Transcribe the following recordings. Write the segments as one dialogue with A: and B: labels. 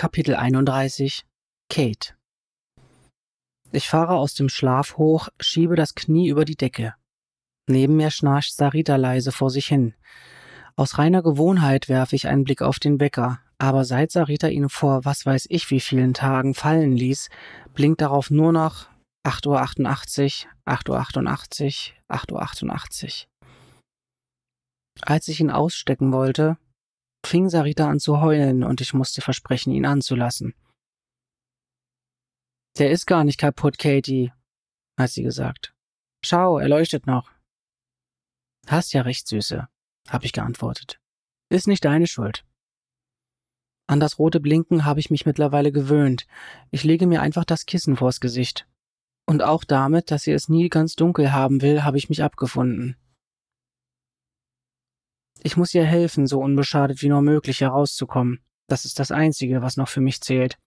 A: Kapitel 31 Kate Ich fahre aus dem Schlaf hoch, schiebe das Knie über die Decke. Neben mir schnarcht Sarita leise vor sich hin. Aus reiner Gewohnheit werfe ich einen Blick auf den Wecker, aber seit Sarita ihn vor was weiß ich wie vielen Tagen fallen ließ, blinkt darauf nur noch 8.88 Uhr, 8.88 Uhr, 8.88 Uhr. Als ich ihn ausstecken wollte, fing Sarita an zu heulen und ich musste versprechen, ihn anzulassen. Der ist gar nicht kaputt, Katie, hat sie gesagt. Schau, er leuchtet noch. Hast ja recht, Süße, habe ich geantwortet. Ist nicht deine Schuld. An das rote Blinken habe ich mich mittlerweile gewöhnt. Ich lege mir einfach das Kissen vors Gesicht. Und auch damit, dass sie es nie ganz dunkel haben will, habe ich mich abgefunden. Ich muss ihr helfen, so unbeschadet wie nur möglich herauszukommen. Das ist das Einzige, was noch für mich zählt.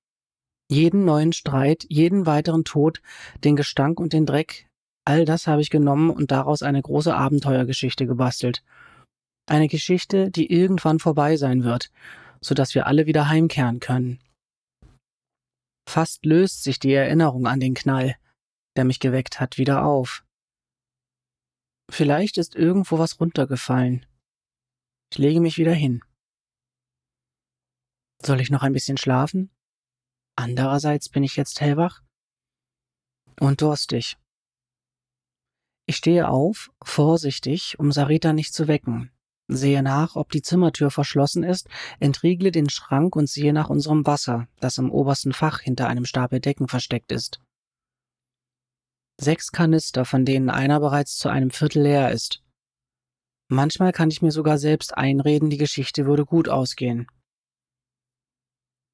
A: Jeden neuen Streit, jeden weiteren Tod, den Gestank und den Dreck, all das habe ich genommen und daraus eine große Abenteuergeschichte gebastelt. Eine Geschichte, die irgendwann vorbei sein wird, so dass wir alle wieder heimkehren können. Fast löst sich die Erinnerung an den Knall, der mich geweckt hat, wieder auf. Vielleicht ist irgendwo was runtergefallen. Ich lege mich wieder hin. Soll ich noch ein bisschen schlafen? Andererseits bin ich jetzt hellwach und durstig. Ich stehe auf, vorsichtig, um Sarita nicht zu wecken, sehe nach, ob die Zimmertür verschlossen ist, entriegle den Schrank und sehe nach unserem Wasser, das im obersten Fach hinter einem Stapel Decken versteckt ist. Sechs Kanister, von denen einer bereits zu einem Viertel leer ist. Manchmal kann ich mir sogar selbst einreden, die Geschichte würde gut ausgehen.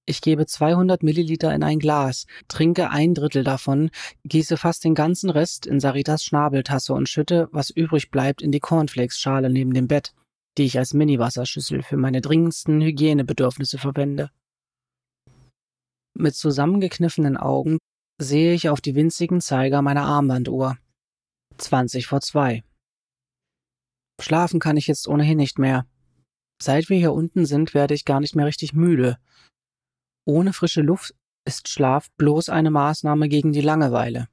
A: Ich gebe 200 Milliliter in ein Glas, trinke ein Drittel davon, gieße fast den ganzen Rest in Saritas Schnabeltasse und schütte, was übrig bleibt, in die Cornflakes-Schale neben dem Bett, die ich als Mini-Wasserschüssel für meine dringendsten Hygienebedürfnisse verwende. Mit zusammengekniffenen Augen sehe ich auf die winzigen Zeiger meiner Armbanduhr. 20 vor zwei. Schlafen kann ich jetzt ohnehin nicht mehr. Seit wir hier unten sind, werde ich gar nicht mehr richtig müde. Ohne frische Luft ist Schlaf bloß eine Maßnahme gegen die Langeweile.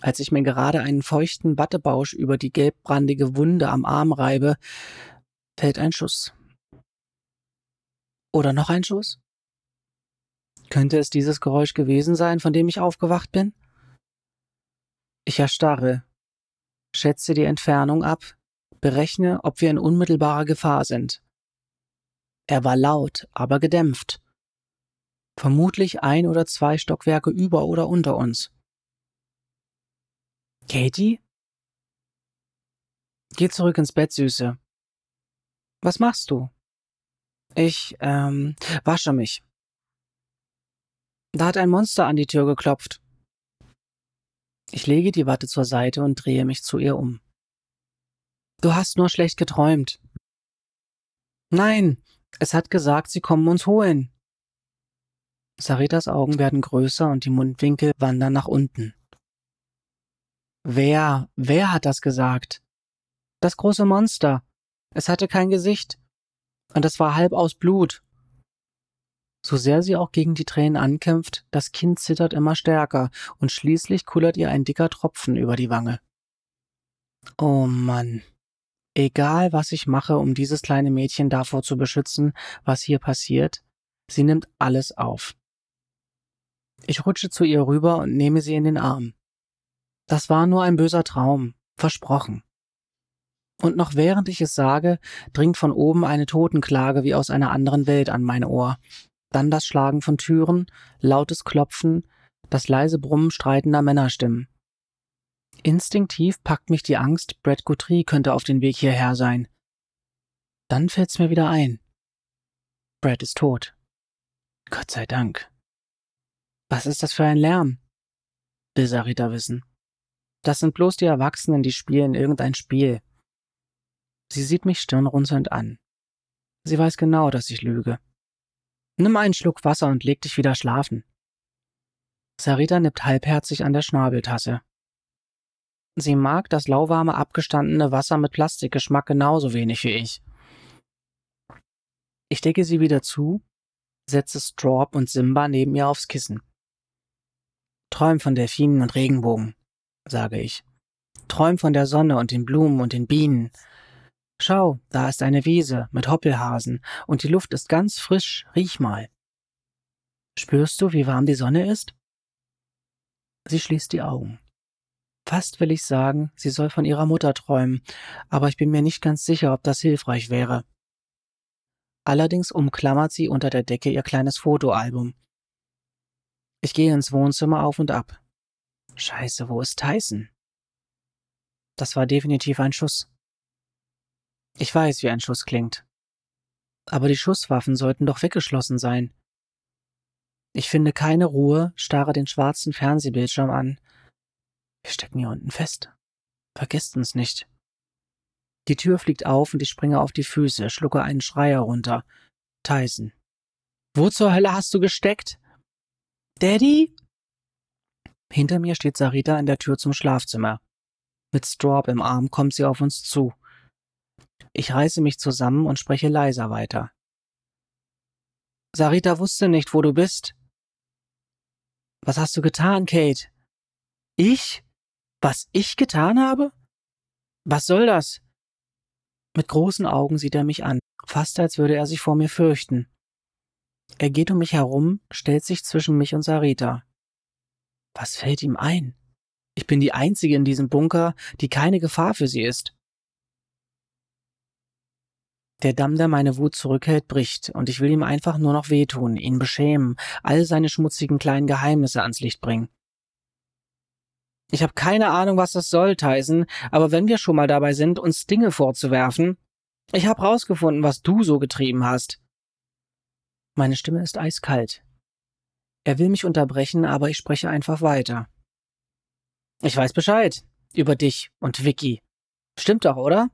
A: Als ich mir gerade einen feuchten Wattebausch über die gelbbrandige Wunde am Arm reibe, fällt ein Schuss. Oder noch ein Schuss? Könnte es dieses Geräusch gewesen sein, von dem ich aufgewacht bin? Ich erstarre, schätze die Entfernung ab, berechne, ob wir in unmittelbarer Gefahr sind. Er war laut, aber gedämpft. Vermutlich ein oder zwei Stockwerke über oder unter uns. Katie? Geh zurück ins Bett, Süße. Was machst du? Ich, ähm, wasche mich. Da hat ein Monster an die Tür geklopft. Ich lege die Watte zur Seite und drehe mich zu ihr um. Du hast nur schlecht geträumt. Nein, es hat gesagt, sie kommen uns holen. Saritas Augen werden größer und die Mundwinkel wandern nach unten. Wer, wer hat das gesagt? Das große Monster. Es hatte kein Gesicht. Und es war halb aus Blut. So sehr sie auch gegen die Tränen ankämpft, das Kind zittert immer stärker und schließlich kullert ihr ein dicker Tropfen über die Wange. Oh Mann. Egal, was ich mache, um dieses kleine Mädchen davor zu beschützen, was hier passiert, sie nimmt alles auf. Ich rutsche zu ihr rüber und nehme sie in den Arm. Das war nur ein böser Traum, versprochen. Und noch während ich es sage, dringt von oben eine Totenklage wie aus einer anderen Welt an mein Ohr, dann das Schlagen von Türen, lautes Klopfen, das leise Brummen streitender Männerstimmen. Instinktiv packt mich die Angst, Brad Guthrie könnte auf den Weg hierher sein. Dann fällt's mir wieder ein. Brad ist tot. Gott sei Dank. Was ist das für ein Lärm? Will Sarita wissen. Das sind bloß die Erwachsenen, die spielen irgendein Spiel. Sie sieht mich stirnrunzelnd an. Sie weiß genau, dass ich lüge. Nimm einen Schluck Wasser und leg dich wieder schlafen. Sarita nippt halbherzig an der Schnabeltasse. Sie mag das lauwarme, abgestandene Wasser mit Plastikgeschmack genauso wenig wie ich. Ich decke sie wieder zu, setze Straub und Simba neben ihr aufs Kissen. Träum von Delfinen und Regenbogen, sage ich. Träum von der Sonne und den Blumen und den Bienen. Schau, da ist eine Wiese mit Hoppelhasen und die Luft ist ganz frisch, riech mal. Spürst du, wie warm die Sonne ist? Sie schließt die Augen. Fast will ich sagen, sie soll von ihrer Mutter träumen, aber ich bin mir nicht ganz sicher, ob das hilfreich wäre. Allerdings umklammert sie unter der Decke ihr kleines Fotoalbum. Ich gehe ins Wohnzimmer auf und ab. Scheiße, wo ist Tyson? Das war definitiv ein Schuss. Ich weiß, wie ein Schuss klingt. Aber die Schusswaffen sollten doch weggeschlossen sein. Ich finde keine Ruhe, starre den schwarzen Fernsehbildschirm an. Wir stecken hier unten fest. Vergesst uns nicht. Die Tür fliegt auf und ich springe auf die Füße, schlucke einen Schrei herunter. Tyson. Wo zur Hölle hast du gesteckt? Daddy? Hinter mir steht Sarita in der Tür zum Schlafzimmer. Mit Straub im Arm kommt sie auf uns zu. Ich reiße mich zusammen und spreche leiser weiter. Sarita wusste nicht, wo du bist. Was hast du getan, Kate? Ich? Was ich getan habe? Was soll das? Mit großen Augen sieht er mich an, fast als würde er sich vor mir fürchten. Er geht um mich herum, stellt sich zwischen mich und Sarita. Was fällt ihm ein? Ich bin die Einzige in diesem Bunker, die keine Gefahr für sie ist. Der Damm, der meine Wut zurückhält, bricht, und ich will ihm einfach nur noch wehtun, ihn beschämen, all seine schmutzigen kleinen Geheimnisse ans Licht bringen. Ich habe keine Ahnung, was das soll, Tyson, aber wenn wir schon mal dabei sind, uns Dinge vorzuwerfen, ich habe rausgefunden, was du so getrieben hast. Meine Stimme ist eiskalt. Er will mich unterbrechen, aber ich spreche einfach weiter. Ich weiß Bescheid. Über dich und Vicky. Stimmt doch, oder?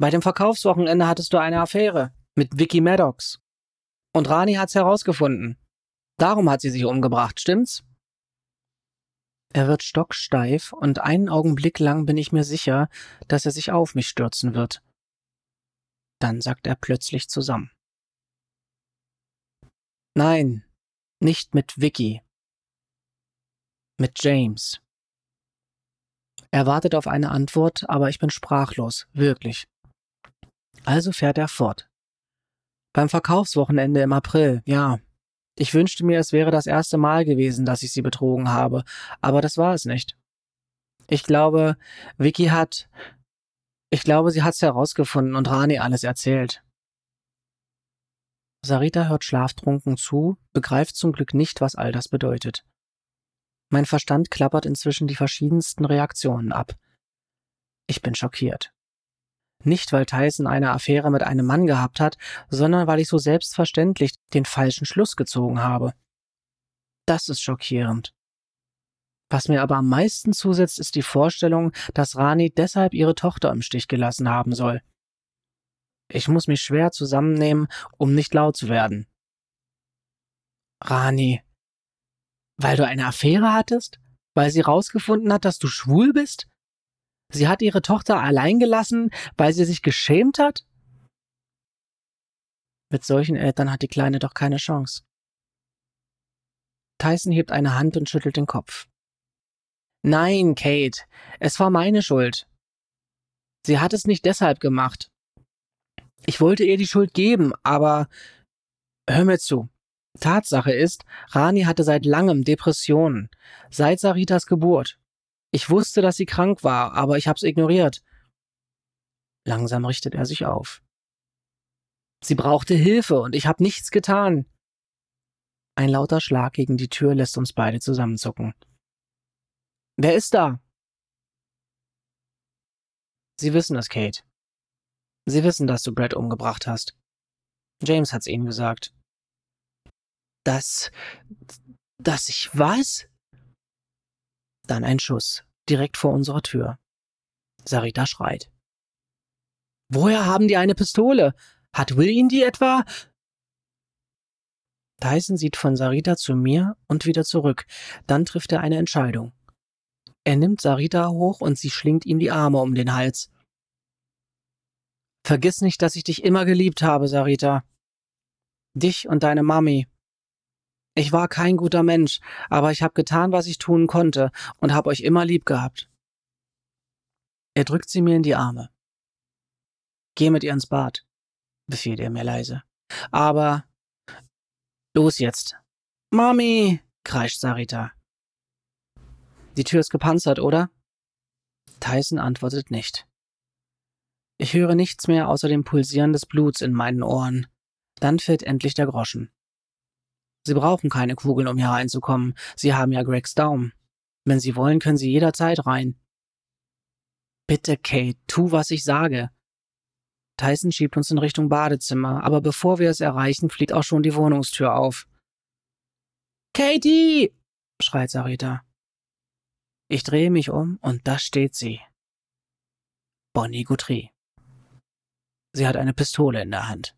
A: Bei dem Verkaufswochenende hattest du eine Affäre mit Vicky Maddox. Und Rani hat's herausgefunden. Darum hat sie sich umgebracht, stimmt's? Er wird stocksteif und einen Augenblick lang bin ich mir sicher, dass er sich auf mich stürzen wird. Dann sagt er plötzlich zusammen. Nein, nicht mit Vicky. Mit James. Er wartet auf eine Antwort, aber ich bin sprachlos, wirklich. Also fährt er fort. Beim Verkaufswochenende im April, ja. Ich wünschte mir, es wäre das erste Mal gewesen, dass ich sie betrogen habe, aber das war es nicht. Ich glaube, Vicky hat. Ich glaube, sie hat's herausgefunden und Rani alles erzählt. Sarita hört schlaftrunken zu, begreift zum Glück nicht, was all das bedeutet. Mein Verstand klappert inzwischen die verschiedensten Reaktionen ab. Ich bin schockiert. Nicht, weil Tyson eine Affäre mit einem Mann gehabt hat, sondern weil ich so selbstverständlich den falschen Schluss gezogen habe. Das ist schockierend. Was mir aber am meisten zusetzt, ist die Vorstellung, dass Rani deshalb ihre Tochter im Stich gelassen haben soll. Ich muss mich schwer zusammennehmen, um nicht laut zu werden. Rani, weil du eine Affäre hattest? Weil sie rausgefunden hat, dass du schwul bist? Sie hat ihre Tochter allein gelassen, weil sie sich geschämt hat? Mit solchen Eltern hat die Kleine doch keine Chance. Tyson hebt eine Hand und schüttelt den Kopf. Nein, Kate, es war meine Schuld. Sie hat es nicht deshalb gemacht. Ich wollte ihr die Schuld geben, aber hör mir zu. Tatsache ist, Rani hatte seit langem Depressionen, seit Saritas Geburt. Ich wusste, dass sie krank war, aber ich hab's ignoriert. Langsam richtet er sich auf. Sie brauchte Hilfe und ich hab nichts getan. Ein lauter Schlag gegen die Tür lässt uns beide zusammenzucken. Wer ist da? Sie wissen es, Kate. Sie wissen, dass du Brad umgebracht hast. James hat's ihnen gesagt. Das. dass ich was? Dann ein Schuss, direkt vor unserer Tür. Sarita schreit. Woher haben die eine Pistole? Hat Will ihn die etwa? Tyson sieht von Sarita zu mir und wieder zurück. Dann trifft er eine Entscheidung. Er nimmt Sarita hoch und sie schlingt ihm die Arme um den Hals. Vergiss nicht, dass ich dich immer geliebt habe, Sarita. Dich und deine Mami. Ich war kein guter Mensch, aber ich habe getan, was ich tun konnte und habe euch immer lieb gehabt. Er drückt sie mir in die Arme. Geh mit ihr ins Bad, befiehlt er mir leise. Aber los jetzt. Mami, kreischt Sarita. Die Tür ist gepanzert, oder? Tyson antwortet nicht. Ich höre nichts mehr außer dem Pulsieren des Bluts in meinen Ohren. Dann fällt endlich der Groschen. Sie brauchen keine Kugeln, um hier reinzukommen. Sie haben ja Gregs Daumen. Wenn Sie wollen, können Sie jederzeit rein. Bitte, Kate, tu, was ich sage. Tyson schiebt uns in Richtung Badezimmer, aber bevor wir es erreichen, fliegt auch schon die Wohnungstür auf. Katie! schreit Sarita. Ich drehe mich um und da steht sie. Bonnie Guthrie. Sie hat eine Pistole in der Hand.